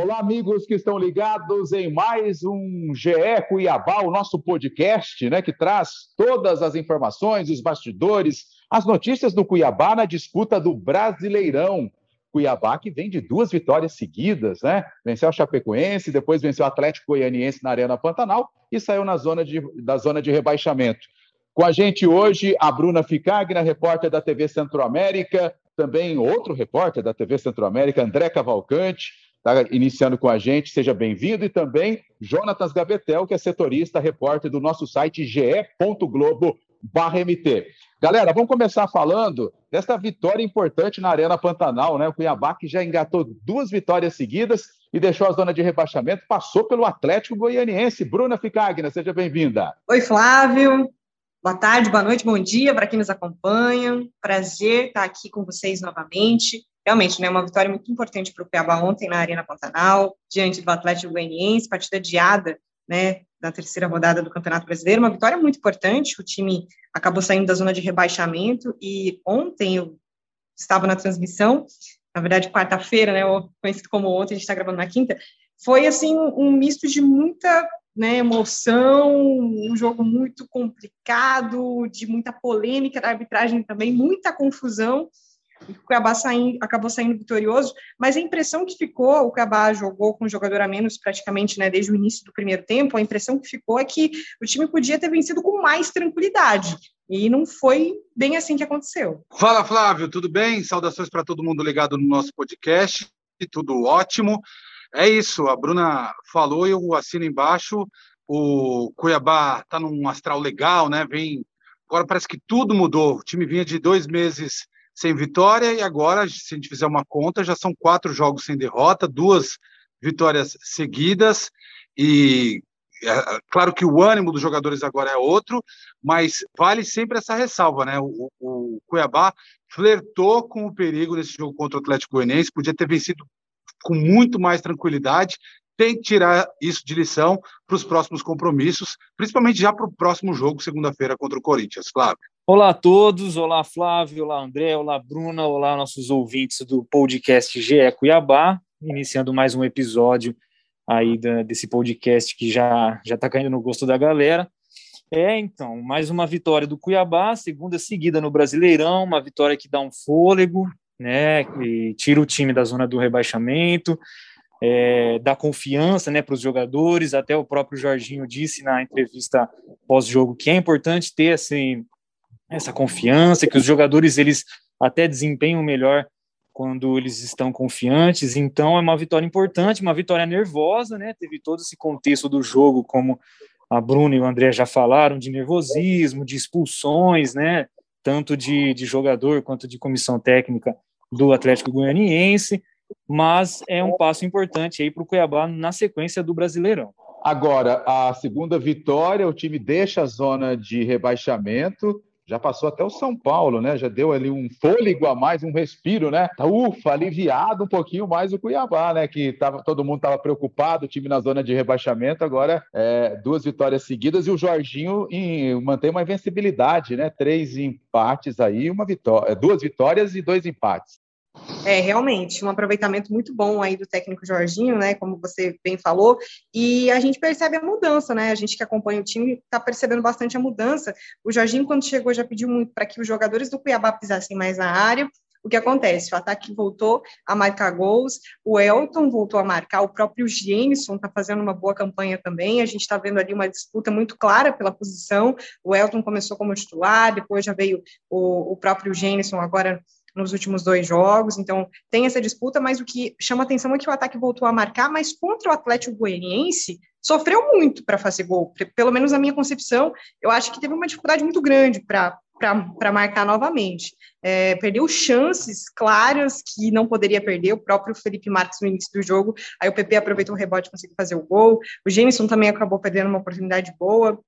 Olá, amigos que estão ligados em mais um GE Cuiabá, o nosso podcast, né, que traz todas as informações, os bastidores, as notícias do Cuiabá na disputa do Brasileirão. Cuiabá que vem de duas vitórias seguidas, né? Venceu a Chapecoense, depois venceu o Atlético Goianiense na Arena Pantanal e saiu na zona de, da zona de rebaixamento. Com a gente hoje, a Bruna Ficagna, repórter da TV Centro-América, também outro repórter da TV Centro-América, André Cavalcante, está iniciando com a gente, seja bem-vindo, e também Jonatas Gabetel, que é setorista, repórter do nosso site ge.globo.mt. Galera, vamos começar falando desta vitória importante na Arena Pantanal, né? O Cuiabá que já engatou duas vitórias seguidas e deixou a zona de rebaixamento, passou pelo Atlético Goianiense. Bruna Ficagna, seja bem-vinda. Oi, Flávio. Boa tarde, boa noite, bom dia para quem nos acompanha. Prazer estar aqui com vocês novamente. Realmente, né, uma vitória muito importante para o Cuiabá ontem na Arena Pantanal, diante do Atlético Goianiense, partida adiada, né, da terceira rodada do Campeonato Brasileiro, uma vitória muito importante, o time acabou saindo da zona de rebaixamento, e ontem eu estava na transmissão, na verdade, quarta-feira, né, conhecido como ontem, a gente está gravando na quinta, foi, assim, um misto de muita né, emoção, um jogo muito complicado, de muita polêmica da arbitragem também, muita confusão, o Cuiabá saindo, acabou saindo vitorioso, mas a impressão que ficou, o Cuiabá jogou com um jogador a menos praticamente né, desde o início do primeiro tempo, a impressão que ficou é que o time podia ter vencido com mais tranquilidade. E não foi bem assim que aconteceu. Fala, Flávio, tudo bem? Saudações para todo mundo ligado no nosso podcast. Tudo ótimo. É isso, a Bruna falou e eu assino embaixo. O Cuiabá está num astral legal, né? Vem. Agora parece que tudo mudou. O time vinha de dois meses sem vitória e agora, se a gente fizer uma conta, já são quatro jogos sem derrota, duas vitórias seguidas e é, claro que o ânimo dos jogadores agora é outro, mas vale sempre essa ressalva, né? O, o Cuiabá flertou com o perigo nesse jogo contra o Atlético Goianiense, podia ter vencido com muito mais tranquilidade, tem que tirar isso de lição para os próximos compromissos, principalmente já para o próximo jogo, segunda-feira, contra o Corinthians. Flávio. Olá a todos, olá Flávio, olá André, olá Bruna, olá nossos ouvintes do podcast GE Cuiabá, iniciando mais um episódio aí da, desse podcast que já já está caindo no gosto da galera. É, então, mais uma vitória do Cuiabá, segunda seguida no Brasileirão, uma vitória que dá um fôlego, né, e tira o time da zona do rebaixamento, é, dá confiança né, para os jogadores. Até o próprio Jorginho disse na entrevista pós-jogo que é importante ter assim, essa confiança, que os jogadores eles até desempenham melhor quando eles estão confiantes. Então é uma vitória importante, uma vitória nervosa, né? Teve todo esse contexto do jogo, como a Bruna e o André já falaram, de nervosismo, de expulsões, né? Tanto de, de jogador quanto de comissão técnica do Atlético Goianiense mas é um passo importante aí para o Cuiabá na sequência do Brasileirão. Agora, a segunda vitória, o time deixa a zona de rebaixamento, já passou até o São Paulo, né? Já deu ali um fôlego a mais, um respiro, né? Tá, ufa, aliviado um pouquinho mais o Cuiabá, né? Que tava, todo mundo estava preocupado, o time na zona de rebaixamento, agora é, duas vitórias seguidas e o Jorginho em, mantém uma invencibilidade, né? Três empates aí, uma vitória, duas vitórias e dois empates. É, realmente, um aproveitamento muito bom aí do técnico Jorginho, né, como você bem falou, e a gente percebe a mudança, né, a gente que acompanha o time está percebendo bastante a mudança. O Jorginho, quando chegou, já pediu muito para que os jogadores do Cuiabá pisassem mais na área, o que acontece? O ataque voltou a marcar gols, o Elton voltou a marcar, o próprio Jenison está fazendo uma boa campanha também. A gente está vendo ali uma disputa muito clara pela posição. O Elton começou como titular, depois já veio o, o próprio Jenison agora nos últimos dois jogos, então tem essa disputa, mas o que chama atenção é que o ataque voltou a marcar, mas contra o Atlético Goianiense sofreu muito para fazer gol, pelo menos na minha concepção, eu acho que teve uma dificuldade muito grande para para marcar novamente. É, perdeu chances claras que não poderia perder, o próprio Felipe Marques no início do jogo, aí o PP aproveitou o rebote e conseguiu fazer o gol, o Jameson também acabou perdendo uma oportunidade boa,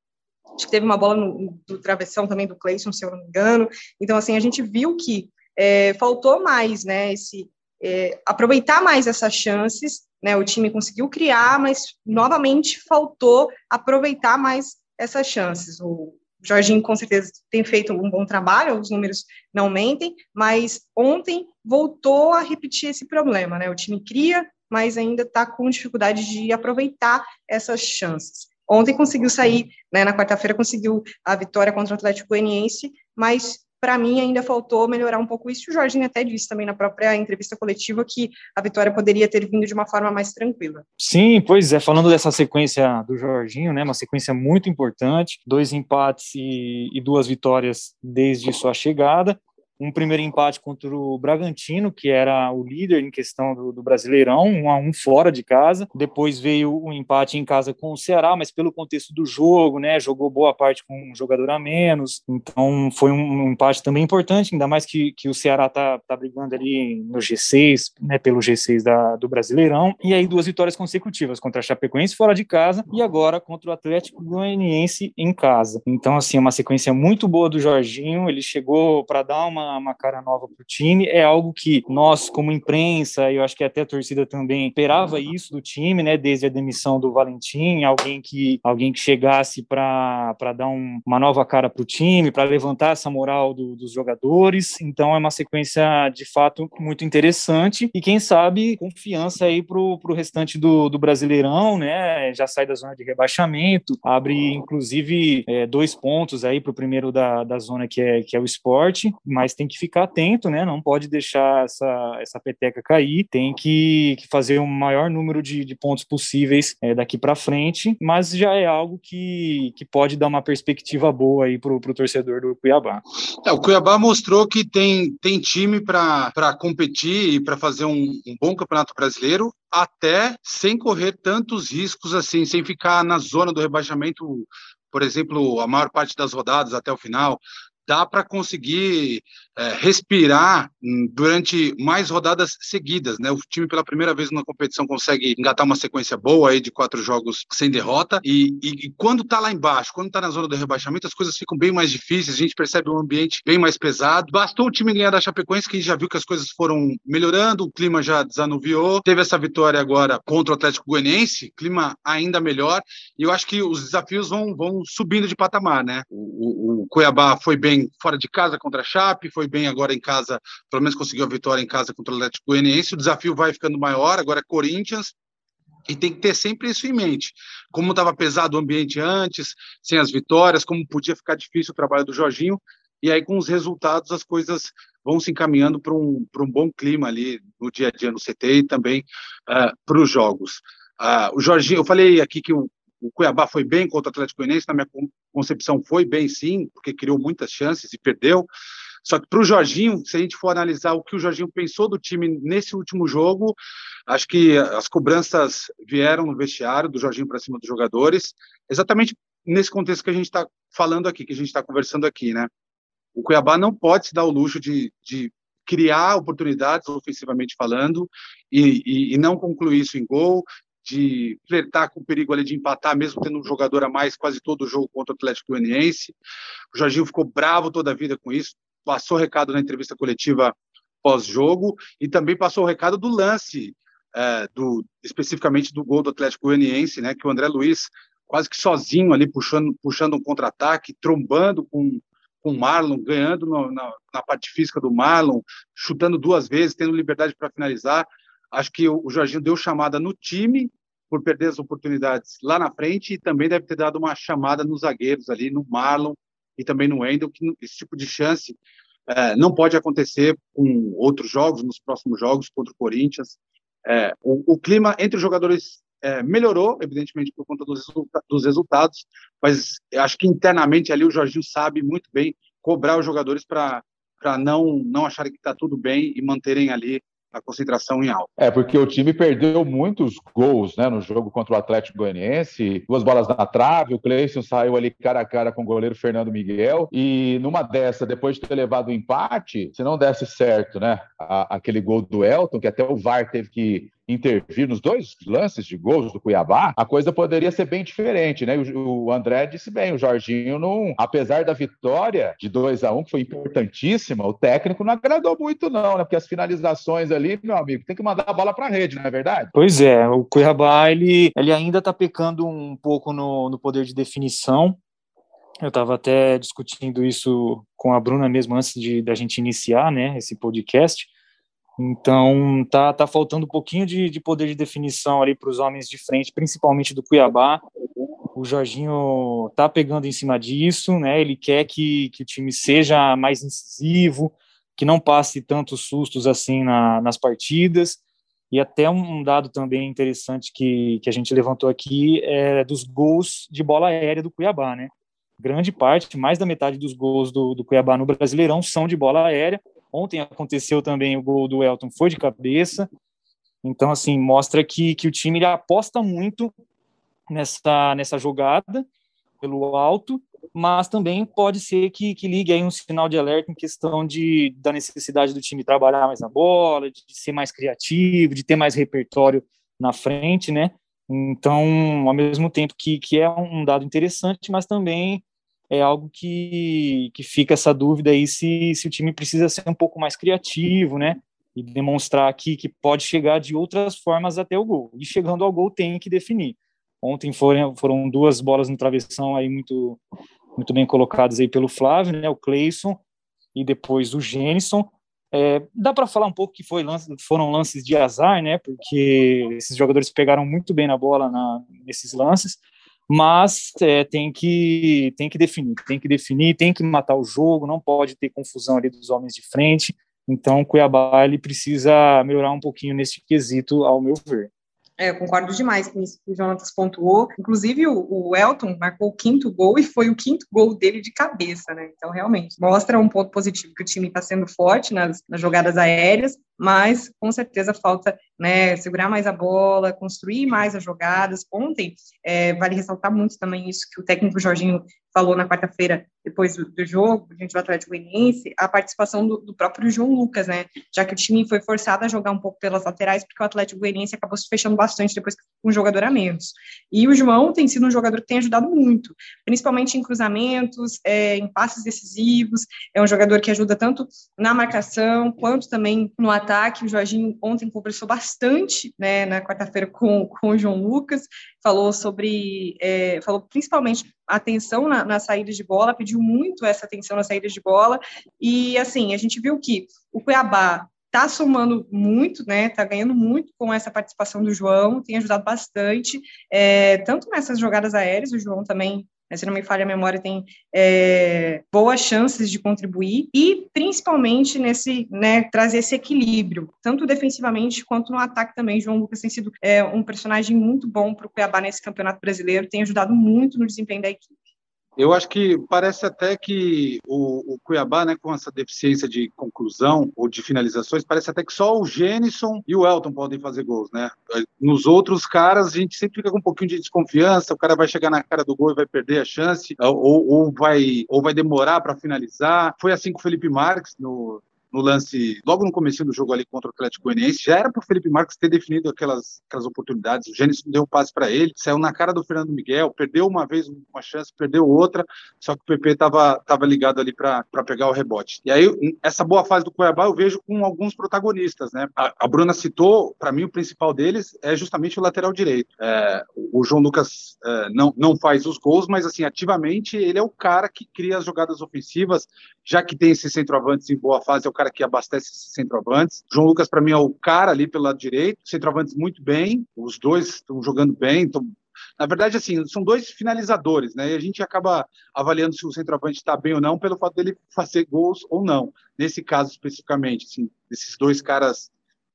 acho que teve uma bola no, do travessão também do Clayson, se eu não me engano, então assim, a gente viu que é, faltou mais, né, esse, é, aproveitar mais essas chances, né, o time conseguiu criar, mas novamente faltou aproveitar mais essas chances. O Jorginho com certeza tem feito um bom trabalho, os números não mentem, mas ontem voltou a repetir esse problema, né, o time cria, mas ainda está com dificuldade de aproveitar essas chances. Ontem conseguiu sair, né, na quarta-feira conseguiu a vitória contra o Atlético Goianiense, mas para mim ainda faltou melhorar um pouco isso. O Jorginho até disse também na própria entrevista coletiva que a vitória poderia ter vindo de uma forma mais tranquila. Sim, pois é, falando dessa sequência do Jorginho, né, uma sequência muito importante, dois empates e, e duas vitórias desde sua chegada um primeiro empate contra o Bragantino, que era o líder em questão do, do, Brasileirão, um a um fora de casa. Depois veio o empate em casa com o Ceará, mas pelo contexto do jogo, né, jogou boa parte com um jogador a menos. Então foi um, um empate também importante, ainda mais que, que o Ceará tá, tá brigando ali no G6, né, pelo G6 da, do Brasileirão. E aí duas vitórias consecutivas contra a Chapecoense fora de casa e agora contra o Atlético Goianiense em casa. Então assim, é uma sequência muito boa do Jorginho, ele chegou para dar uma uma, cara nova para o time. É algo que nós, como imprensa, eu acho que até a torcida também esperava isso do time, né? Desde a demissão do Valentim, alguém que alguém que chegasse para dar um, uma nova cara para o time, para levantar essa moral do, dos jogadores. Então é uma sequência de fato muito interessante e quem sabe confiança aí para o restante do, do Brasileirão, né? Já sai da zona de rebaixamento, abre inclusive é, dois pontos aí para o primeiro da, da zona que é, que é o esporte, mas tem que ficar atento, né? Não pode deixar essa, essa peteca cair, tem que, que fazer o maior número de, de pontos possíveis é, daqui para frente, mas já é algo que, que pode dar uma perspectiva boa aí para o torcedor do Cuiabá. É, o Cuiabá mostrou que tem, tem time para competir e para fazer um, um bom campeonato brasileiro, até sem correr tantos riscos assim, sem ficar na zona do rebaixamento por exemplo, a maior parte das rodadas até o final, dá para conseguir é, respirar hum, durante mais rodadas seguidas, né? O time pela primeira vez na competição consegue engatar uma sequência boa aí de quatro jogos sem derrota e, e, e quando está lá embaixo, quando está na zona do rebaixamento, as coisas ficam bem mais difíceis, a gente percebe um ambiente bem mais pesado. Bastou o time ganhar da Chapecoense que já viu que as coisas foram melhorando, o clima já desanuviou, teve essa vitória agora contra o Atlético Goianiense, clima ainda melhor e eu acho que os desafios vão, vão subindo de patamar, né? O, o, o Cuiabá foi bem fora de casa contra a Chape, foi bem agora em casa, pelo menos conseguiu a vitória em casa contra o Atlético Goianiense. O desafio vai ficando maior, agora é Corinthians, e tem que ter sempre isso em mente. Como estava pesado o ambiente antes, sem as vitórias, como podia ficar difícil o trabalho do Jorginho, e aí com os resultados as coisas vão se encaminhando para um, um bom clima ali no dia a dia no CT e também uh, para os jogos. Uh, o Jorginho, eu falei aqui que o, o Cuiabá foi bem contra o Atlético Goianiense, na minha concepção foi bem sim, porque criou muitas chances e perdeu. Só que para o Jorginho, se a gente for analisar o que o Jorginho pensou do time nesse último jogo, acho que as cobranças vieram no vestiário do Jorginho para cima dos jogadores, exatamente nesse contexto que a gente está falando aqui, que a gente está conversando aqui, né? O Cuiabá não pode se dar o luxo de, de criar oportunidades ofensivamente falando e, e, e, não concluir isso em gol de flertar com o perigo ali de empatar, mesmo tendo um jogador a mais quase todo o jogo contra o Atlético Goianiense. O Jorginho ficou bravo toda a vida com isso, passou recado na entrevista coletiva pós-jogo e também passou o recado do lance, é, do, especificamente do gol do Atlético Goianiense, né, que o André Luiz quase que sozinho ali puxando, puxando um contra-ataque, trombando com com o Marlon, ganhando no, na, na parte física do Marlon, chutando duas vezes, tendo liberdade para finalizar. Acho que o Jorginho deu chamada no time por perder as oportunidades lá na frente e também deve ter dado uma chamada nos zagueiros ali, no Marlon e também no Wendel, que esse tipo de chance é, não pode acontecer com outros jogos, nos próximos jogos contra o Corinthians. É, o, o, clima entre os jogadores é, melhorou, evidentemente, por conta dos, dos resultados, mas acho que internamente ali o Jorginho sabe muito bem cobrar os jogadores para não, não acharem que está tudo bem e manterem ali a concentração em alta. É, porque o time perdeu muitos gols né, no jogo contra o Atlético Goianiense, duas bolas na trave, o Cleison saiu ali cara a cara com o goleiro Fernando Miguel, e numa dessa, depois de ter levado o empate, se não desse certo, né, a, aquele gol do Elton, que até o VAR teve que intervir nos dois lances de gols do Cuiabá, a coisa poderia ser bem diferente, né? O, o André disse bem, o Jorginho não, apesar da vitória de 2 a 1 um, que foi importantíssima, o técnico não agradou muito não, né? Porque as finalizações ali, meu amigo, tem que mandar a bola para a rede, não é verdade? Pois é, o Cuiabá ele, ele ainda está pecando um pouco no, no poder de definição. Eu estava até discutindo isso com a Bruna mesmo antes de da gente iniciar, né, esse podcast Então, tá, tá faltando um pouquinho de, de poder de definição ali para os homens de frente, principalmente do Cuiabá. O Jorginho tá pegando em cima disso, né? Ele quer que, que o time seja mais incisivo, que não passe tantos sustos assim na, nas partidas. E até um dado também interessante que, que a gente levantou aqui é dos gols de bola aérea do Cuiabá, né? Grande parte, mais da metade dos gols do, do Cuiabá no Brasileirão são de bola aérea. Ontem aconteceu também o gol do Elton, foi de cabeça. Então, assim, mostra que, que o time ele aposta muito nessa, nessa jogada pelo alto mas também pode ser que, que ligue aí um sinal de alerta em questão de, da necessidade do time trabalhar mais na bola, de, ser mais criativo, de ter mais repertório na frente, né? Então, ao mesmo tempo que, que é um dado interessante, mas também é algo que, que fica essa dúvida aí se, se o time precisa ser um pouco mais criativo, né? E demonstrar aqui que pode chegar de outras formas até o gol. E chegando ao gol tem que definir. Ontem foram, foram duas bolas no travessão aí muito, muito bem colocadas aí pelo Flávio, né? O Cleison e depois o Gênison. É, dá para falar um pouco que foi lance, foram lances de azar, né? Porque esses jogadores pegaram muito bem na bola na, nesses lances, mas é, tem que tem que definir, tem que definir, tem que matar o jogo, não pode ter confusão ali dos homens de frente. Então, Cuiabá ele precisa melhorar um pouquinho nesse quesito, ao meu ver. É, eu concordo demais com isso que o Jonatas pontuou. Inclusive, o, o, Elton marcou o quinto gol e foi o quinto gol dele de cabeça, né? Então, realmente, mostra um ponto positivo que o time está sendo forte nas, nas jogadas aéreas, mas com certeza falta né, segurar mais a bola, construir mais as jogadas. Ontem, é, vale ressaltar muito também isso que o técnico Jorginho falou na quarta-feira, depois do, do, jogo, do Atlético Goianiense, a participação do, do, próprio João Lucas, né? Já que o time foi forçado a jogar um pouco pelas laterais, porque o Atlético Goianiense acabou se fechando bastante depois com um jogador a menos. E o João tem sido um jogador que tem ajudado muito, principalmente em cruzamentos, é, em passes decisivos. É um jogador que ajuda tanto na marcação quanto também no ataque. O Jorginho ontem conversou bastante, né, na quarta-feira com, com o João Lucas, falou sobre, é, falou principalmente atenção na, na saída de bola, pediu muito essa atenção na saída de bola, e assim, a gente viu que o Cuiabá está somando muito, né? Está ganhando muito com essa participação do João, tem ajudado bastante, é, tanto nessas jogadas aéreas, o João também né, se não me falha a memória, tem é, boas chances de contribuir e principalmente nesse, né, trazer esse equilíbrio, tanto defensivamente quanto no ataque também. João Lucas tem sido é, um personagem muito bom para o Cuiabá nesse campeonato brasileiro, tem ajudado muito no desempenho da equipe. Eu acho que parece até que o, o, Cuiabá, né, com essa deficiência de conclusão ou de finalizações, parece até que só o Gênison e o Elton podem fazer gols, né? Nos outros caras, a gente sempre fica com um pouquinho de desconfiança, o cara vai chegar na cara do gol e vai perder a chance, ou, ou vai, ou vai demorar para finalizar. Foi assim com o Felipe Marques no, no lance, logo no começo do jogo ali contra o Atlético Goianiense, já era para o Felipe Marques ter definido aquelas, aquelas oportunidades. O Gênesis deu um passe para ele, saiu na cara do Fernando Miguel, perdeu uma vez uma chance, perdeu outra, só que o PP estava tava ligado ali para pegar o rebote. E aí, essa boa fase do Cuiabá eu vejo com alguns protagonistas, né? A, a Bruna citou, para mim, o principal deles é justamente o lateral direito. É, o João Lucas é, não, não faz os gols, mas, assim, ativamente, ele é o cara que cria as jogadas ofensivas, já que tem esses centroavantes em boa fase, é o cara que abastece esses centroavantes. João Lucas, para mim, é o cara ali pelo lado direito. Centroavantes muito bem, os dois estão jogando bem, estão na verdade, assim, são dois finalizadores, né? E a gente acaba avaliando se o centroavante está bem ou não pelo fato dele fazer gols ou não. Nesse caso especificamente, assim, esses dois caras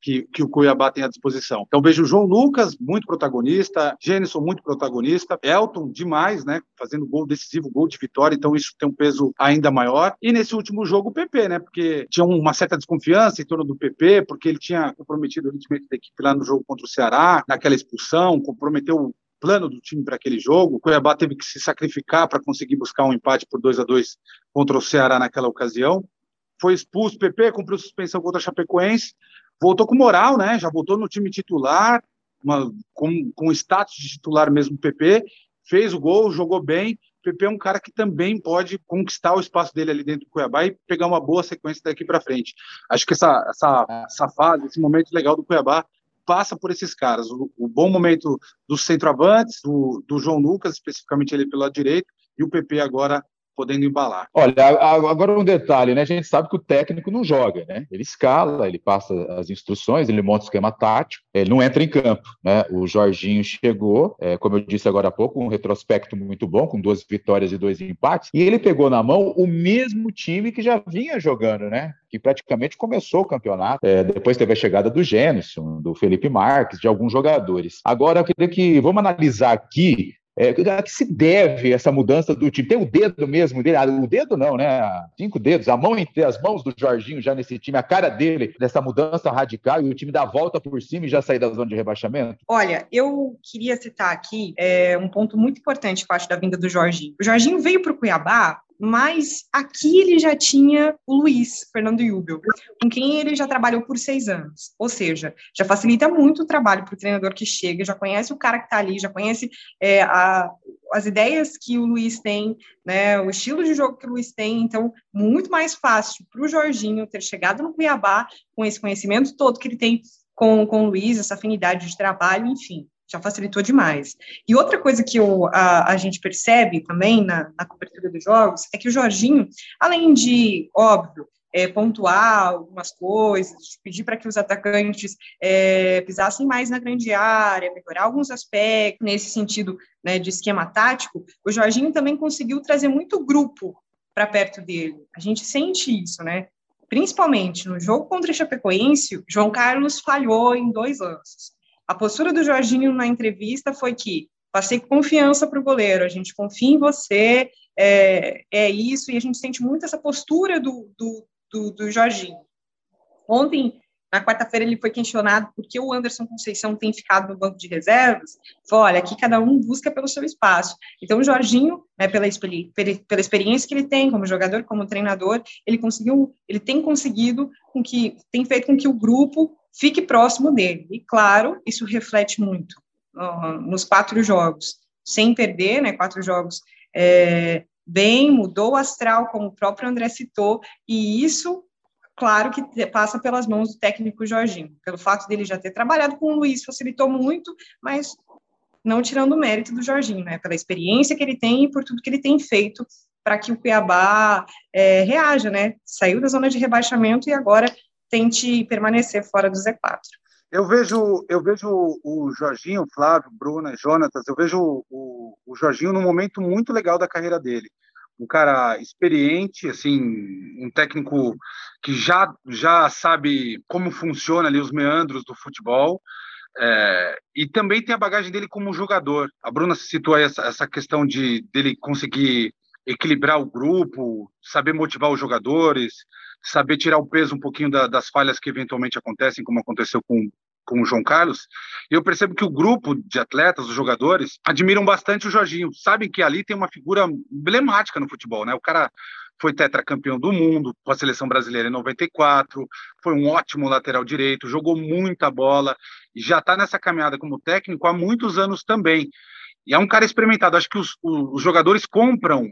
que, que o Cuiabá tem à disposição. Então vejo o João Lucas muito protagonista, Gênison muito protagonista, Elton demais, né, fazendo gol decisivo, gol de vitória, então isso tem um peso ainda maior. E nesse último jogo o PP, né, porque tinha uma certa desconfiança em torno do PP, porque ele tinha comprometido o rendimento da equipe lá no jogo contra o Ceará, naquela expulsão, comprometeu o plano do time para aquele jogo. O Cuiabá teve que se sacrificar para conseguir buscar um empate por 2 a 2 contra o Ceará naquela ocasião. Foi expulso o PP, cumpriu suspensão contra a Chapecoense voltou com moral, né? Já voltou no time titular, uma, com, com status de titular mesmo, PP, fez o gol, jogou bem. PP é um cara que também pode conquistar o espaço dele ali dentro do Cuiabá e pegar uma boa sequência daqui para frente. Acho que essa, essa, essa fase, esse momento legal do Cuiabá passa por esses caras. O, o bom momento dos centroavantes, do, do João Lucas, especificamente ele pelo lado direito, e o PP agora podendo embalar. Olha, agora um detalhe, né? A gente sabe que o técnico não joga, né? Ele escala, ele passa as instruções, ele monta o esquema tático, ele não entra em campo, né? O Jorginho chegou, é, como eu disse agora há pouco, um retrospecto muito bom, com duas vitórias e dois empates, e ele pegou na mão o mesmo time que já vinha jogando, né? Que praticamente começou o campeonato. É, depois teve a chegada do Gênison, do Felipe Marques, de alguns jogadores. Agora, eu queria que vamos analisar aqui é, a que se deve essa mudança do time? Tem o dedo mesmo dele? Ah, o dedo não, né? Cinco dedos, a mão entre as mãos do Jorginho já nesse time, a cara dele dessa mudança radical e o time dá a volta por cima e já sair da zona de rebaixamento? Olha, eu queria citar aqui é, um ponto muito importante, parte da vinda do Jorginho. O Jorginho veio para o Cuiabá mas aqui ele já tinha o Luiz Fernando Jubel, com quem ele já trabalhou por seis anos. Ou seja, já facilita muito o trabalho para o treinador que chega, já conhece o cara que está ali, já conhece é, a, as ideias que o Luiz tem, né, o estilo de jogo que o Luiz tem. Então, muito mais fácil para o Jorginho ter chegado no Cuiabá com esse conhecimento todo que ele tem com, com o Luiz, essa afinidade de trabalho, enfim já facilitou demais. E outra coisa que a, a gente percebe também na, na, cobertura dos jogos é que o Jorginho, além de, óbvio, é, pontuar algumas coisas, pedir para que os atacantes é, pisassem mais na grande área, melhorar alguns aspectos nesse sentido né, de esquema tático, o Jorginho também conseguiu trazer muito grupo para perto dele. A gente sente isso, né? Principalmente no jogo contra o Chapecoense, João Carlos falhou em dois lances. A postura do Jorginho na entrevista foi que passei confiança para o goleiro, a gente confia em você, é, é, isso, e a gente sente muito essa postura do, do, do, do Jorginho. Ontem, na quarta-feira, ele foi questionado por que o Anderson Conceição tem ficado no banco de reservas. Falou, olha, aqui cada um busca pelo seu espaço. Então, o Jorginho, né, pela, pela experiência que ele tem como jogador, como treinador, ele conseguiu, ele tem conseguido com que, tem feito com que o grupo fique próximo dele. E, claro, isso reflete muito uh, nos quatro jogos, sem perder, né, quatro jogos é, bem, mudou o astral, como o próprio André citou, e isso, claro, que passa pelas mãos do técnico Jorginho, pelo fato dele já ter trabalhado com o Luiz, facilitou muito, mas não tirando o mérito do Jorginho, né, pela experiência que ele tem e por tudo que ele tem feito para que o Cuiabá é, reaja, né, saiu da zona de rebaixamento e agora tente permanecer fora do Z4. Eu vejo, eu vejo o Jorginho, Flávio, Bruna, Jonatas, eu vejo o, o Jorginho num momento muito legal da carreira dele. Um cara experiente, assim, um técnico que já, já sabe como funciona ali os meandros do futebol, é, e também tem a bagagem dele como jogador. A Bruna citou essa, essa questão de dele conseguir equilibrar o grupo, saber motivar os jogadores, saber tirar o peso um pouquinho da, das falhas que eventualmente acontecem, como aconteceu com, com o João Carlos, eu percebo que o grupo de atletas, os jogadores, admiram bastante o Jorginho. Sabem que ali tem uma figura emblemática no futebol, né? O cara foi tetracampeão do mundo com a seleção brasileira em 94, foi um ótimo lateral direito, jogou muita bola e já está nessa caminhada como técnico há muitos anos também. E é um cara experimentado. Acho que os, os jogadores compram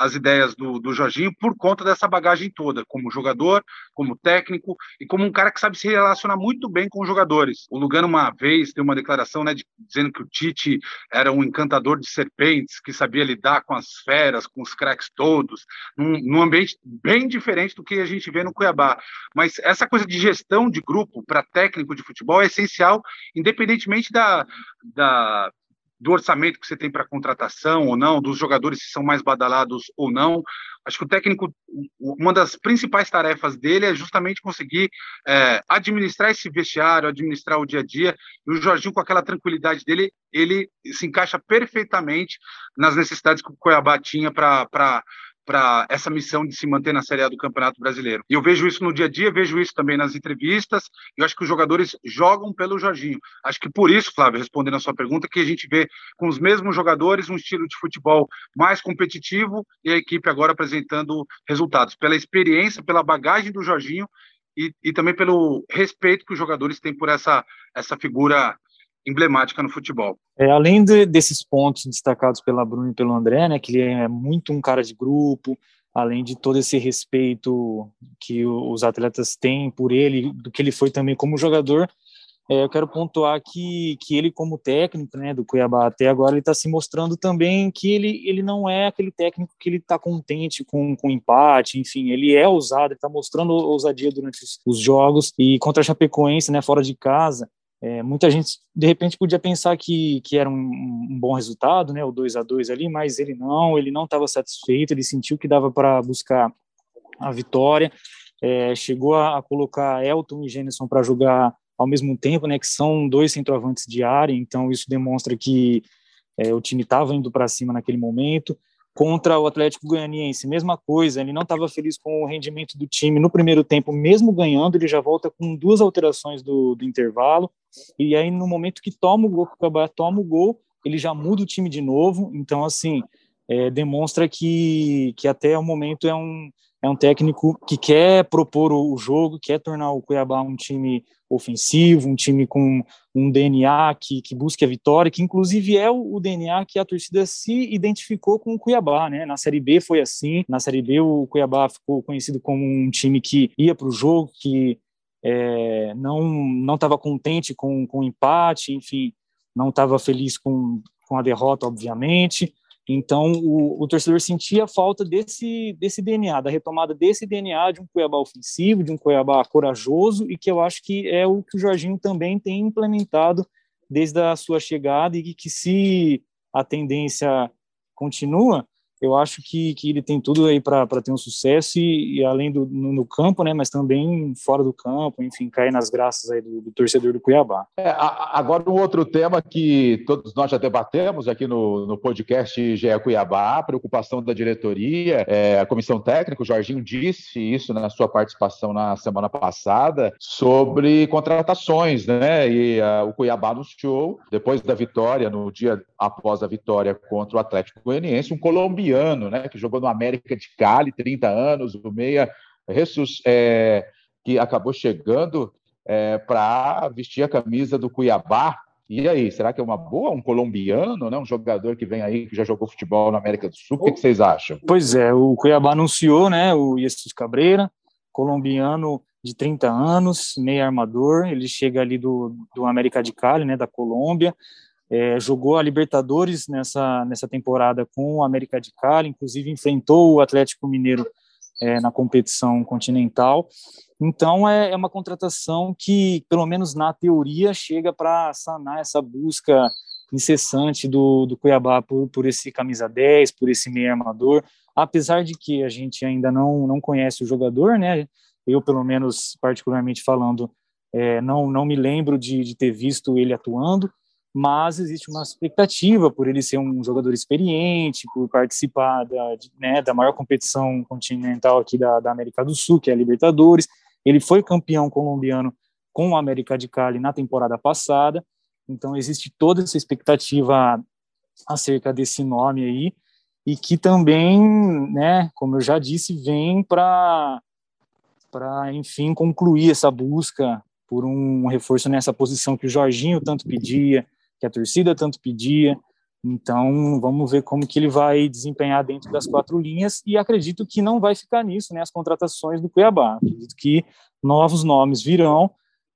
as ideias do, do Jorginho por conta dessa bagagem toda, como jogador, como técnico e como um cara que sabe se relacionar muito bem com os jogadores. O Lugano, uma vez, deu uma declaração né, de, dizendo que o Tite era um encantador de serpentes, que sabia lidar com as feras, com os craques todos, num, num ambiente bem diferente do que a gente vê no Cuiabá. Mas essa coisa de gestão de grupo para técnico de futebol é essencial, independentemente da, da do orçamento que você tem para contratação ou não, dos jogadores que são mais badalados ou não. Acho que o técnico, uma das principais tarefas dele é justamente conseguir é, administrar esse vestiário, administrar o dia a dia. E o Jorginho, com aquela tranquilidade dele, ele se encaixa perfeitamente nas necessidades que o Cuiabá tinha para para essa missão de se manter na Série A do Campeonato Brasileiro. E eu vejo isso no dia a dia, vejo isso também nas entrevistas, eu acho que os jogadores jogam pelo Jorginho. Acho que por isso, Flávio, respondendo a sua pergunta, que a gente vê com os mesmos jogadores um estilo de futebol mais competitivo e a equipe agora apresentando resultados. Pela experiência, pela bagagem do Jorginho e, e também pelo respeito que os jogadores têm por essa, essa figura emblemática no futebol. É, além de, desses pontos destacados pela Bruno e pelo André, né, que ele é muito um cara de grupo, além de todo esse respeito que os atletas têm por ele, do que ele foi também como jogador, é, eu quero pontuar que, que ele, como técnico né, do Cuiabá até agora, ele está se mostrando também que ele, ele não é aquele técnico que ele está contente com, com empate, enfim, ele é ousado, ele está mostrando ousadia durante os, os, jogos e contra a Chapecoense, né, fora de casa, é, muita gente de repente podia pensar que, que era um, um bom resultado, né, o 2 a 2 ali, mas ele não, ele não estava satisfeito, ele sentiu que dava para buscar a vitória, é, chegou a, a colocar Elton e Jenison para jogar ao mesmo tempo, né, que são dois centroavantes de área, então isso demonstra que é, o time estava indo para cima naquele momento. Contra o Atlético Goianiense, mesma coisa, ele não estava feliz com o rendimento do time no primeiro tempo, mesmo ganhando, ele já volta com duas alterações do, do intervalo, e aí no momento que toma o gol, que o Cabá toma o gol, ele já muda o time de novo, então assim, é, demonstra que, que até o momento é um, é um técnico que quer propor o jogo, quer tornar o Cuiabá um time ofensivo, um time com um DNA que, que busque a vitória, que inclusive é o, o, DNA que a torcida se identificou com o Cuiabá, né? Na Série B foi assim, na Série B o Cuiabá ficou conhecido como um time que ia para o jogo, que é, não não estava contente com, com o empate, enfim, não estava feliz com, com a derrota, obviamente, então, o, o, torcedor sentia falta desse, desse DNA, da retomada desse DNA de um Cuiabá ofensivo, de um Cuiabá corajoso, e que eu acho que é o que o Jorginho também tem implementado desde a sua chegada, e que, se a tendência continua, eu acho que, que ele tem tudo aí para ter um sucesso e, e além do no, no, campo, né, mas também fora do campo, enfim, cair nas graças aí do, do torcedor do Cuiabá. É, a, agora um outro tema que todos nós já debatemos aqui no, no podcast GE Cuiabá, preocupação da diretoria, é, a comissão técnica, o Jorginho disse isso na sua participação na semana passada sobre contratações, né? E a, o Cuiabá anunciou depois da vitória, no dia após a vitória contra o Atlético Goianiense, um colombiano né, que jogou no América de Cali, 30 anos, o meia Jesus, é, que acabou chegando é, para vestir a camisa do Cuiabá. E aí, será que é uma boa um colombiano, né, um jogador que vem aí que já jogou futebol na América do Sul? O que, que vocês acham? Pois é, o Cuiabá anunciou, né, o Jesus Cabreira, colombiano de 30 anos, meio armador, ele chega ali do, do América de Cali, né, da Colômbia, é, jogou a Libertadores nessa, nessa temporada com o América de Cali, inclusive enfrentou o Atlético Mineiro é, na competição continental. Então, é, é, uma contratação que, pelo menos na teoria, chega para sanar essa busca incessante do, do Cuiabá por, por esse camisa 10, por esse meio armador, apesar de que a gente ainda não, não conhece o jogador, né? Eu, pelo menos, particularmente falando, é, não, não me lembro de, de ter visto ele atuando, mas existe uma expectativa por ele ser um jogador experiente, por participar da, né, da maior competição continental aqui da, da, América do Sul, que é a Libertadores. Ele foi campeão colombiano com o América de Cali na temporada passada, então existe toda essa expectativa acerca desse nome aí, e que também, né, como eu já disse, vem para para enfim concluir essa busca por um reforço nessa posição que o Jorginho tanto pedia, que a torcida tanto pedia. Então, vamos ver como que ele vai desempenhar dentro das quatro linhas e acredito que não vai ficar nisso, né, as contratações do Cuiabá. Acredito que novos nomes virão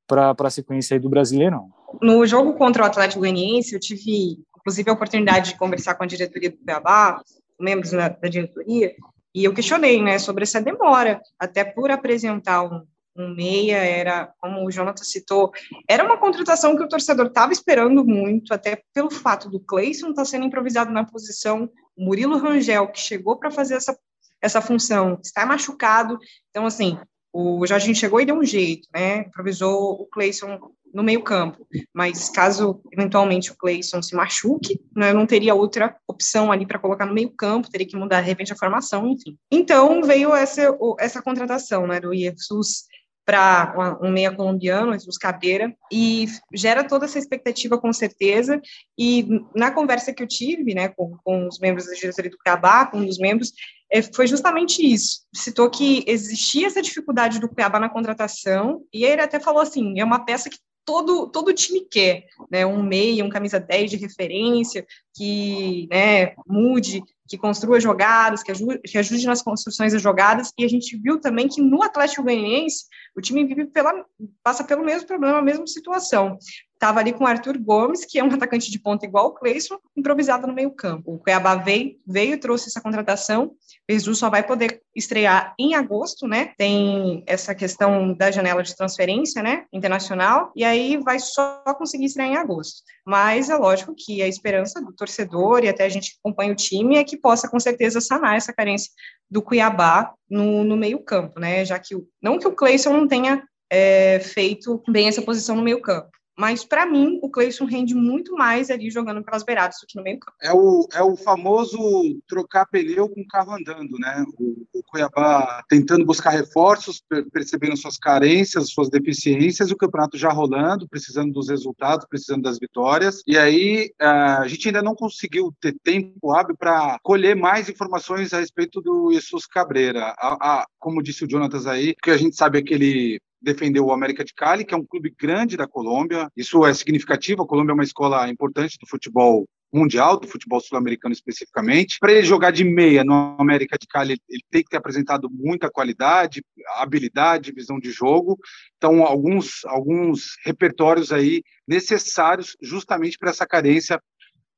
para a sequência do Brasileirão. No jogo contra o Atlético Goianiense, eu tive, inclusive, a oportunidade de conversar com a diretoria do Cuiabá, membros da, da diretoria, e eu questionei, né, sobre essa demora, até por apresentar um, um meia, era, como o Jonathan citou, era uma contratação que o torcedor estava esperando muito, até pelo fato do Cleison estar tá sendo improvisado na posição, o Murilo Rangel, que chegou para fazer essa, essa função, está machucado, então, assim, o Jorginho chegou e deu um jeito, né, improvisou o Cleison no meio campo, mas caso eventualmente o Cleison se machuque, né, não teria outra opção ali para colocar no meio campo, teria que mudar de repente a formação, enfim. Então veio essa, essa contratação, né, do Jesus para um meia colombiano, Jesus Cabeira, e gera toda essa expectativa com certeza, e na conversa que eu tive, né, com, com os membros da diretoria do Cuiabá, com um dos membros, é, foi justamente isso, citou que existia essa dificuldade do Cuiabá na contratação, e ele até falou assim, é uma peça que todo todo time quer, né? Um meia, um camisa 10 de referência, que né, mude, que construa jogadas, que ajude, que ajude nas construções das jogadas, e a gente viu também que no Atlético Goianiense o time vive pela, passa pelo mesmo problema, a mesma situação estava ali com o Arthur Gomes, que é um atacante de ponta igual o Cleison, improvisado no meio campo. O Cuiabá veio, veio trouxe essa contratação, o Jesus só vai poder estrear em agosto, né? Tem essa questão da janela de transferência, né? Internacional, e aí vai só conseguir estrear em agosto. Mas é lógico que a esperança do torcedor e até a gente acompanha o time é que possa com certeza sanar essa carência do Cuiabá no, no meio campo, né? Já que o, não que o Cleison não tenha é, feito bem essa posição no meio campo, mas, para mim, o Cleison rende muito mais ali jogando pelas beiradas do que no meio campo. É o, é o famoso trocar pneu com carro andando, né? O, o Cuiabá tentando buscar reforços, percebendo suas carências, suas deficiências, o campeonato já rolando, precisando dos resultados, precisando das vitórias. E aí, a gente ainda não conseguiu ter tempo hábil para colher mais informações a respeito do Jesus Cabreira. A, a, como disse o Jonatas aí, que a gente sabe é que ele defendeu o América de Cali, que é um clube grande da Colômbia. Isso é significativo. A Colômbia é uma escola importante do futebol mundial, do futebol sul-americano especificamente. Para ele jogar de meia no América de Cali, ele tem que ter apresentado muita qualidade, habilidade, visão de jogo. Então, alguns, alguns repertórios aí necessários justamente para essa carência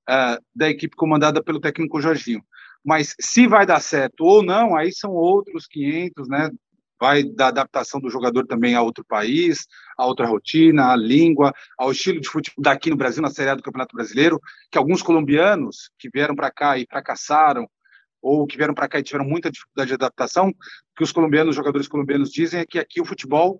uh, da equipe comandada pelo técnico Jorginho. Mas se vai dar certo ou não, aí são outros 500, né? Vai da adaptação do jogador também a outro país, a outra rotina, a língua, ao estilo de futebol daqui no Brasil, na Série A do Campeonato Brasileiro, que alguns colombianos que vieram para cá e fracassaram, ou que vieram para cá e tiveram muita dificuldade de adaptação, que os colombianos, os jogadores colombianos dizem é que aqui o futebol,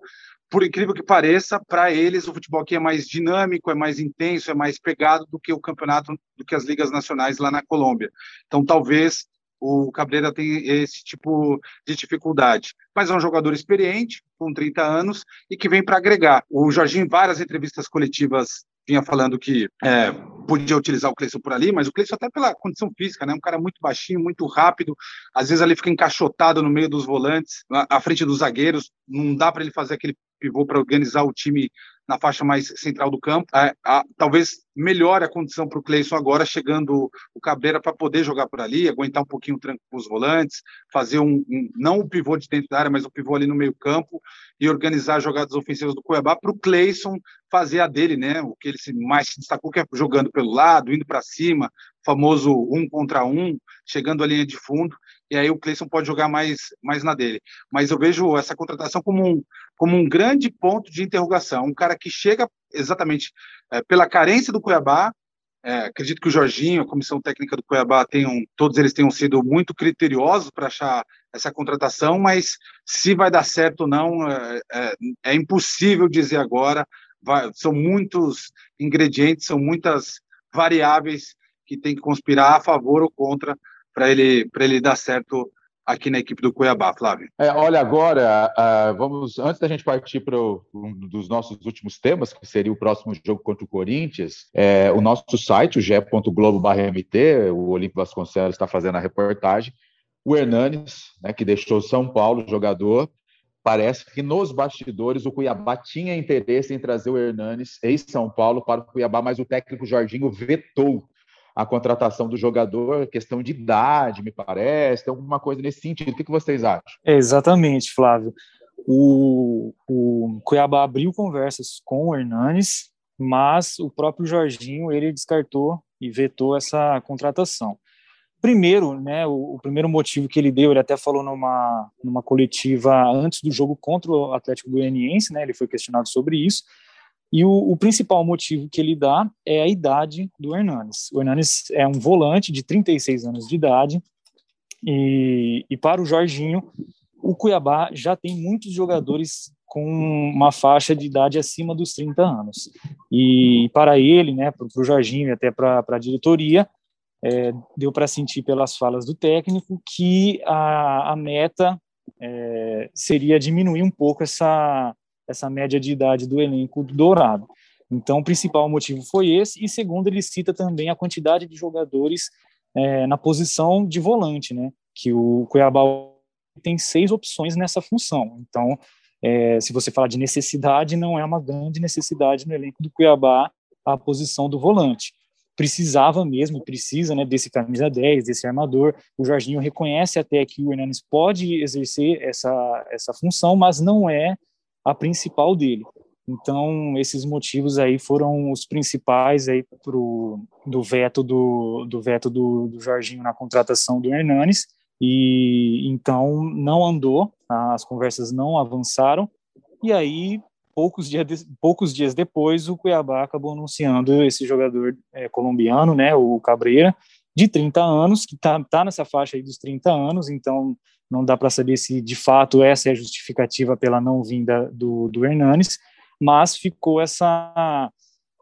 por incrível que pareça, para eles o futebol aqui é mais dinâmico, é mais intenso, é mais pegado do que o campeonato, do que as ligas nacionais lá na Colômbia. Então, talvez o Cabreira tem esse tipo de dificuldade. Mas é um jogador experiente, com 30 anos, e que vem para agregar. O Jorginho, em várias entrevistas coletivas, vinha falando que é, podia utilizar o Cleison por ali, mas o Cleison até pela condição física, né? Um cara muito baixinho, muito rápido, às vezes ali fica encaixotado no meio dos volantes, à frente dos zagueiros, não dá para ele fazer aquele pivô para organizar o time na faixa mais central do campo. É, a, talvez melhore a condição para o Cleison agora, chegando o Cabreira para poder jogar por ali, aguentar um pouquinho o tranco com os volantes, fazer um, um não o pivô de dentro da área, mas o pivô ali no meio campo e organizar jogadas ofensivas do Cuiabá para o Cleison fazer a dele, né? O que ele mais se destacou que é jogando pelo lado, indo para cima, famoso um contra um, chegando à linha de fundo e aí o Cleison pode jogar mais, mais na dele. Mas eu vejo essa contratação como um, como um grande ponto de interrogação. Um cara que chega exatamente é, pela carência do Cuiabá. É, acredito que o Jorginho, a comissão técnica do Cuiabá, tenham, todos eles tenham sido muito criteriosos para achar essa contratação, mas se vai dar certo ou não, é, é, impossível dizer agora. Vai, são muitos ingredientes, são muitas variáveis que tem que conspirar a favor ou contra para ele, ele dar certo aqui na equipe do Cuiabá, Flávio? É, olha, agora, uh, vamos, antes da gente partir para um dos nossos últimos temas, que seria o próximo jogo contra o Corinthians, é, o nosso site, o ge.globo.mt, o Olímpio Vasconcelos está fazendo a reportagem, o Hernanes, né, que deixou São Paulo, jogador, parece que nos bastidores o Cuiabá tinha interesse em trazer o Hernanes, ex-São Paulo, para o Cuiabá, mas o técnico Jorginho vetou a contratação do jogador, questão de idade, me parece, tem alguma coisa nesse sentido. O que, vocês acham? Exatamente, Flávio. O, o Cuiabá abriu conversas com o Hernanes, mas o próprio Jorginho ele descartou e vetou essa contratação. Primeiro, né, o, o, primeiro motivo que ele deu, ele até falou numa, numa coletiva antes do jogo contra o Atlético Goianiense, né, ele foi questionado sobre isso, e o, o, principal motivo que ele dá é a idade do Hernanes. O Hernanes é um volante de 36 anos de idade, e, e para o Jorginho, o Cuiabá já tem muitos jogadores com uma faixa de idade acima dos 30 anos. E para ele, né, para o Jorginho e até para a diretoria, é, deu para sentir pelas falas do técnico que a, a meta é, seria diminuir um pouco essa, essa média de idade do elenco do Dourado. Então, o principal motivo foi esse, e segundo, ele cita também a quantidade de jogadores é, na posição de volante, né? Que o Cuiabá tem seis opções nessa função. Então, é, se você falar de necessidade, não é uma grande necessidade no elenco do Cuiabá a posição do volante. Precisava mesmo, precisa né, desse camisa 10, desse armador. O Jorginho reconhece até que o Hernanes pode exercer essa, essa função, mas não é a principal dele. Então, esses motivos aí foram os principais aí pro, do veto do, do veto do, do Jorginho na contratação do Hernanes. E então não andou, as conversas não avançaram. E aí, poucos dias, poucos dias depois, o Cuiabá acabou anunciando esse jogador é, colombiano, né, o Cabreira, de 30 anos, que está tá nessa faixa aí dos 30 anos, então não dá para saber se de fato essa é a justificativa pela não vinda do, do Hernanes, mas ficou essa,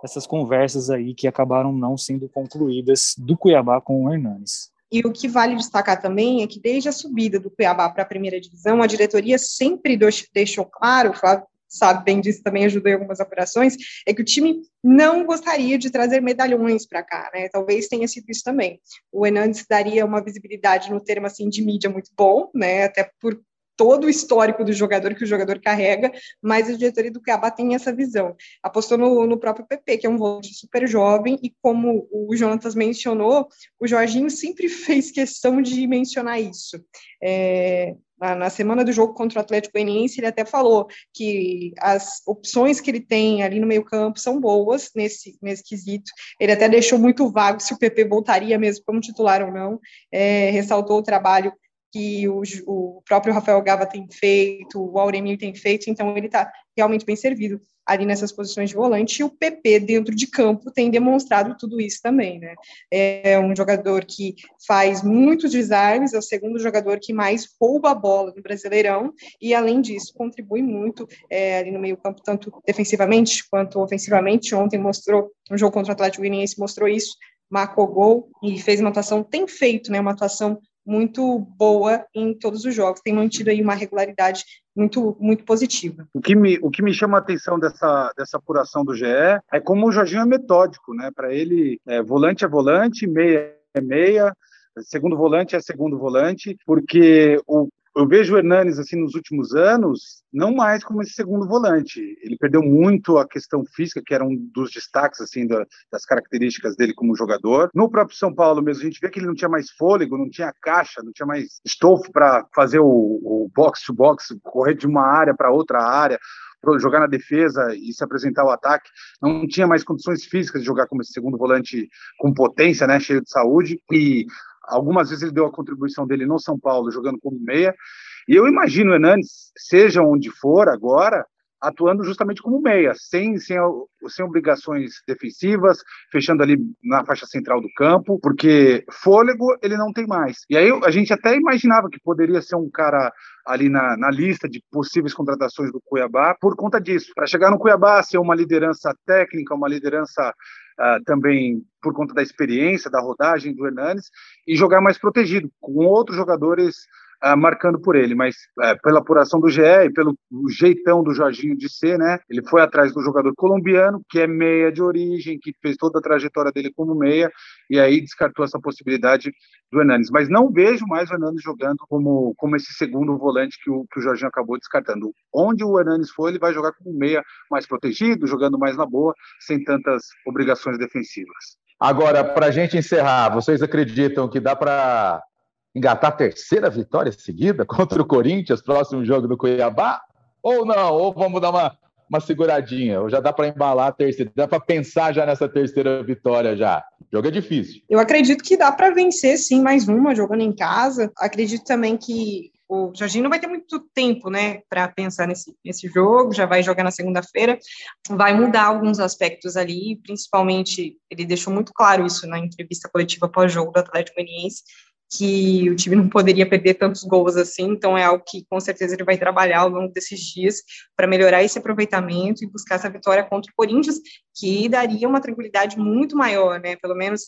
essas conversas aí que acabaram não sendo concluídas do Cuiabá com o Hernanes. E o que vale destacar também é que desde a subida do Cuiabá para a primeira divisão, a diretoria sempre deixou claro, Flávio sabe bem disso, também ajudou em algumas operações, é que o time não gostaria de trazer medalhões para cá, né? Talvez tenha sido isso também. O Hernandes daria uma visibilidade no termo assim de mídia muito bom, né? Até por todo o histórico do jogador que o jogador carrega, mas a diretoria do Cuiabá tem essa visão. Apostou no, no próprio PP, que é um volante super jovem, e como o Jonatas mencionou, o Jorginho sempre fez questão de mencionar isso. É, na, semana do jogo contra o Atlético Goianiense, ele até falou que as opções que ele tem ali no meio-campo são boas nesse, nesse quesito. Ele até deixou muito vago se o PP voltaria mesmo como titular ou não. É, ressaltou o trabalho que o, o próprio Rafael Gava tem feito, o Auremir tem feito, então ele está realmente bem servido ali nessas posições de volante, e o PP dentro de campo tem demonstrado tudo isso também, né? É um jogador que faz muitos desarmes, é o segundo jogador que mais rouba a bola no Brasileirão, e além disso, contribui muito é, ali no meio campo, tanto defensivamente quanto ofensivamente. Ontem mostrou, no jogo contra o Atlético Goianiense mostrou isso, marcou gol e fez uma atuação, tem feito, né, uma atuação muito boa em todos os jogos, tem mantido aí uma regularidade muito muito positiva. O que me, o que me chama a atenção dessa, dessa apuração do GE é como o Jorginho é metódico, né? Para ele, é, volante é volante, meia é meia, segundo volante é segundo volante, porque o eu vejo o Hernanes assim nos últimos anos não mais como esse segundo volante. Ele perdeu muito a questão física, que era um dos destaques assim da, das características dele como jogador. No próprio São Paulo mesmo a gente vê que ele não tinha mais fôlego, não tinha caixa, não tinha mais estofo para fazer o, o box to box, correr de uma área para outra área jogar na defesa e se apresentar ao ataque, não tinha mais condições físicas de jogar como esse segundo volante com potência, né, cheio de saúde, e Algumas vezes ele deu a contribuição dele no São Paulo, jogando como meia. E eu imagino o Hernandes, seja onde for agora, atuando justamente como meia, sem, sem, sem obrigações defensivas, fechando ali na faixa central do campo, porque fôlego ele não tem mais. E aí a gente até imaginava que poderia ser um cara ali na, na lista de possíveis contratações do Cuiabá por conta disso. Para chegar no Cuiabá, ser uma liderança técnica, uma liderança uh, também por conta da experiência, da rodagem do Hernanes, e jogar mais protegido, com outros jogadores uh, marcando por ele, mas uh, pela apuração do GE e pelo jeitão do Jorginho de ser, né? Ele foi atrás do jogador colombiano, que é meia de origem, que fez toda a trajetória dele como meia, e aí descartou essa possibilidade do Hernanes. Mas não vejo mais o Hernanes jogando como, como esse segundo volante que o, que o Jorginho acabou descartando. Onde o Hernanes for, ele vai jogar como meia mais protegido, jogando mais na boa, sem tantas obrigações defensivas. Agora, para a gente encerrar, vocês acreditam que dá para engatar a terceira vitória seguida contra o Corinthians, próximo jogo do Cuiabá? Ou não? Ou vamos dar uma, uma seguradinha? Ou já dá para embalar a terceira? Dá para pensar já nessa terceira vitória já? O jogo é difícil. Eu acredito que dá para vencer, sim, mais uma, jogando em casa. Acredito também que o Jorginho não vai ter muito tempo, né, para pensar nesse, nesse jogo, já vai jogar na segunda-feira, vai mudar alguns aspectos ali, principalmente, ele deixou muito claro isso na entrevista coletiva pós-jogo do Atlético Goianiense, que o time não poderia perder tantos gols assim, então é algo que com certeza ele vai trabalhar ao longo desses dias para melhorar esse aproveitamento e buscar essa vitória contra o Corinthians, que daria uma tranquilidade muito maior, né? Pelo menos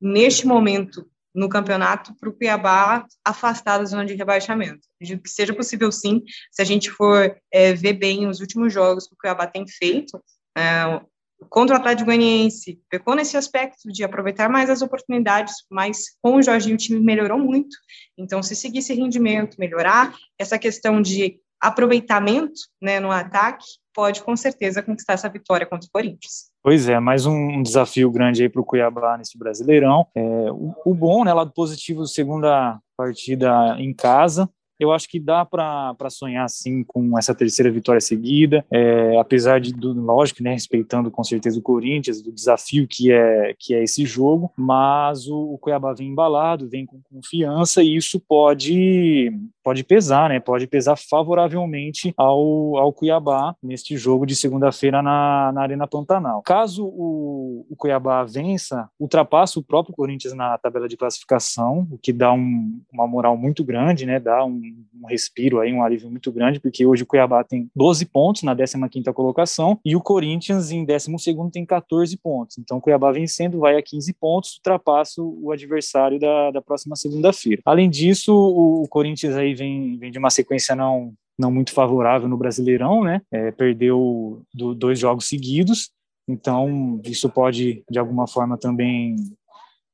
neste momento no campeonato para o Cuiabá afastar da zona de rebaixamento. Acredito que seja possível sim, se a gente for é, ver bem os últimos jogos que o Cuiabá tem feito, é, contra o Atlético Goianiense, pecou nesse aspecto de aproveitar mais as oportunidades, mas com o Jorginho o time melhorou muito. Então, se seguir esse rendimento, melhorar essa questão de aproveitamento né, no ataque, pode com certeza conquistar essa vitória contra o Corinthians. Pois é, mais um desafio grande aí para o Cuiabá nesse Brasileirão. É, o, o, bom, né, lado positivo, segunda partida em casa, eu acho que dá para sonhar sim com essa terceira vitória seguida, é, apesar de, do, lógico, né, respeitando com certeza o Corinthians, do desafio que é, que é esse jogo, mas o, o Cuiabá vem embalado, vem com confiança e isso pode, pode pesar, né, pode pesar favoravelmente ao, ao Cuiabá neste jogo de segunda-feira na, na Arena Pantanal. Caso o, o Cuiabá vença, ultrapassa o próprio Corinthians na tabela de classificação, o que dá um, uma moral muito grande, né, dá um um respiro aí, um alívio muito grande, porque hoje o Cuiabá tem 12 pontos na 15ª colocação e o Corinthians em 12º tem 14 pontos. Então o Cuiabá vencendo vai a 15 pontos, ultrapassa o adversário da, da próxima segunda-feira. Além disso, o, o Corinthians aí vem, vem de uma sequência não não muito favorável no Brasileirão, né? É, perdeu do, dois jogos seguidos, então isso pode de alguma forma também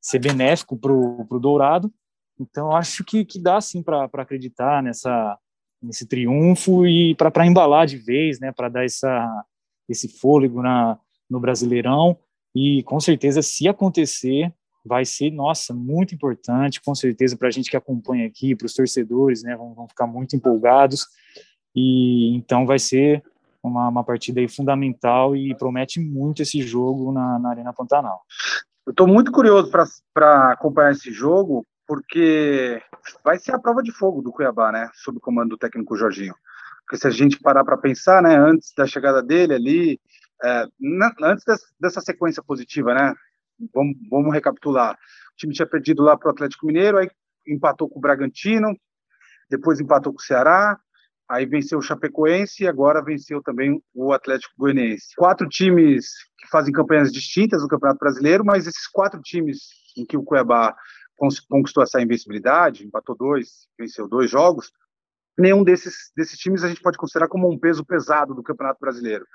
ser benéfico para o Dourado. Então, acho que, que dá sim para acreditar nessa, nesse triunfo e para embalar de vez, né, para dar essa, esse fôlego na, no Brasileirão. E com certeza, se acontecer, vai ser, nossa, muito importante, com certeza, para a gente que acompanha aqui, para os torcedores, né, vão, vão, ficar muito empolgados. E então vai ser uma, uma partida aí fundamental e promete muito esse jogo na, na Arena Pantanal. Eu estou muito curioso para acompanhar esse jogo, porque vai ser a prova de fogo do Cuiabá, né, sob o comando do técnico Jorginho. Porque se a gente parar para pensar, né, antes da chegada dele ali, é, na, antes dessa sequência positiva, né, vamos, vamos recapitular. O time tinha perdido lá para o Atlético Mineiro, aí empatou com o Bragantino, depois empatou com o Ceará, aí venceu o Chapecoense e agora venceu também o Atlético Goianiense. Quatro times que fazem campanhas distintas no Campeonato Brasileiro, mas esses quatro times em que o Cuiabá conquistou essa invencibilidade, empatou dois, venceu dois jogos, nenhum desses, desses times a gente pode considerar como um peso pesado do Campeonato Brasileiro.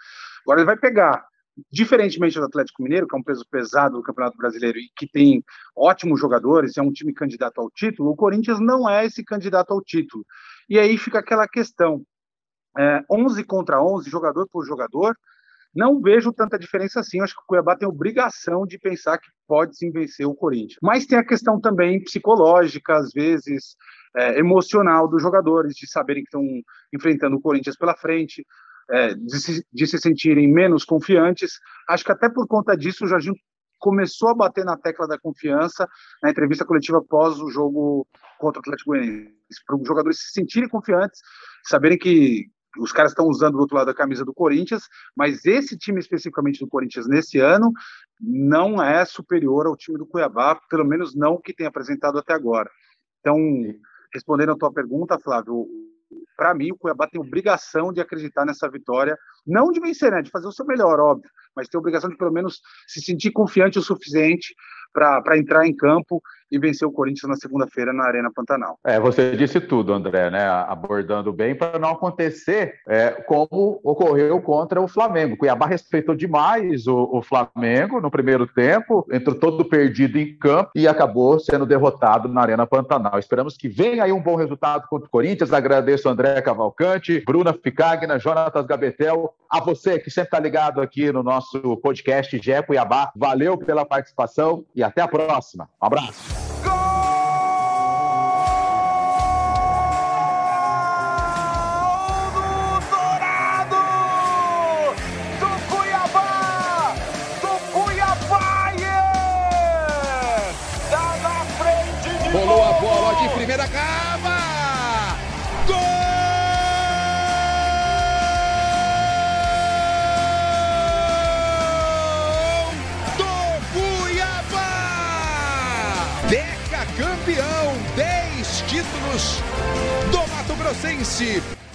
Agora ele vai pegar, diferentemente do Atlético Mineiro, que é um peso pesado do Campeonato Brasileiro e que tem ótimos jogadores, é um time candidato ao título, o Corinthians não é esse candidato ao título. E aí fica aquela questão, é, 11 contra 11, jogador por jogador, não vejo tanta diferença assim. Acho que o Cuiabá tem obrigação de pensar que pode sim vencer o Corinthians. Mas tem a questão também psicológica, às vezes, é, emocional dos jogadores, de saberem que estão enfrentando o Corinthians pela frente, é, de, se, de se sentirem menos confiantes. Acho que até por conta disso o Jorginho começou a bater na tecla da confiança na entrevista coletiva após o jogo contra o Atlético Goianiense, para os jogadores se sentirem confiantes, saberem que os caras estão usando do outro lado da camisa do Corinthians, mas esse time especificamente do Corinthians nesse ano não é superior ao time do Cuiabá, pelo menos não o que tem apresentado até agora. Então, respondendo a tua pergunta, Flávio, para mim o Cuiabá tem obrigação de acreditar nessa vitória, não de vencer, né, de fazer o seu melhor, óbvio, mas tem obrigação de pelo menos se sentir confiante o suficiente para entrar em campo e vencer o Corinthians na segunda-feira na Arena Pantanal. É, você disse tudo, André, né? Abordando bem para não acontecer é, como ocorreu contra o Flamengo. Cuiabá respeitou demais o, o, Flamengo no primeiro tempo, entrou todo perdido em campo e acabou sendo derrotado na Arena Pantanal. Esperamos que venha aí um bom resultado contra o Corinthians. Agradeço André Cavalcante, Bruna Ficagna, Jonatas Gabetel, a você que sempre está ligado aqui no nosso podcast Gé Cuiabá. Valeu pela participação e até a próxima. Um abraço. Grossense.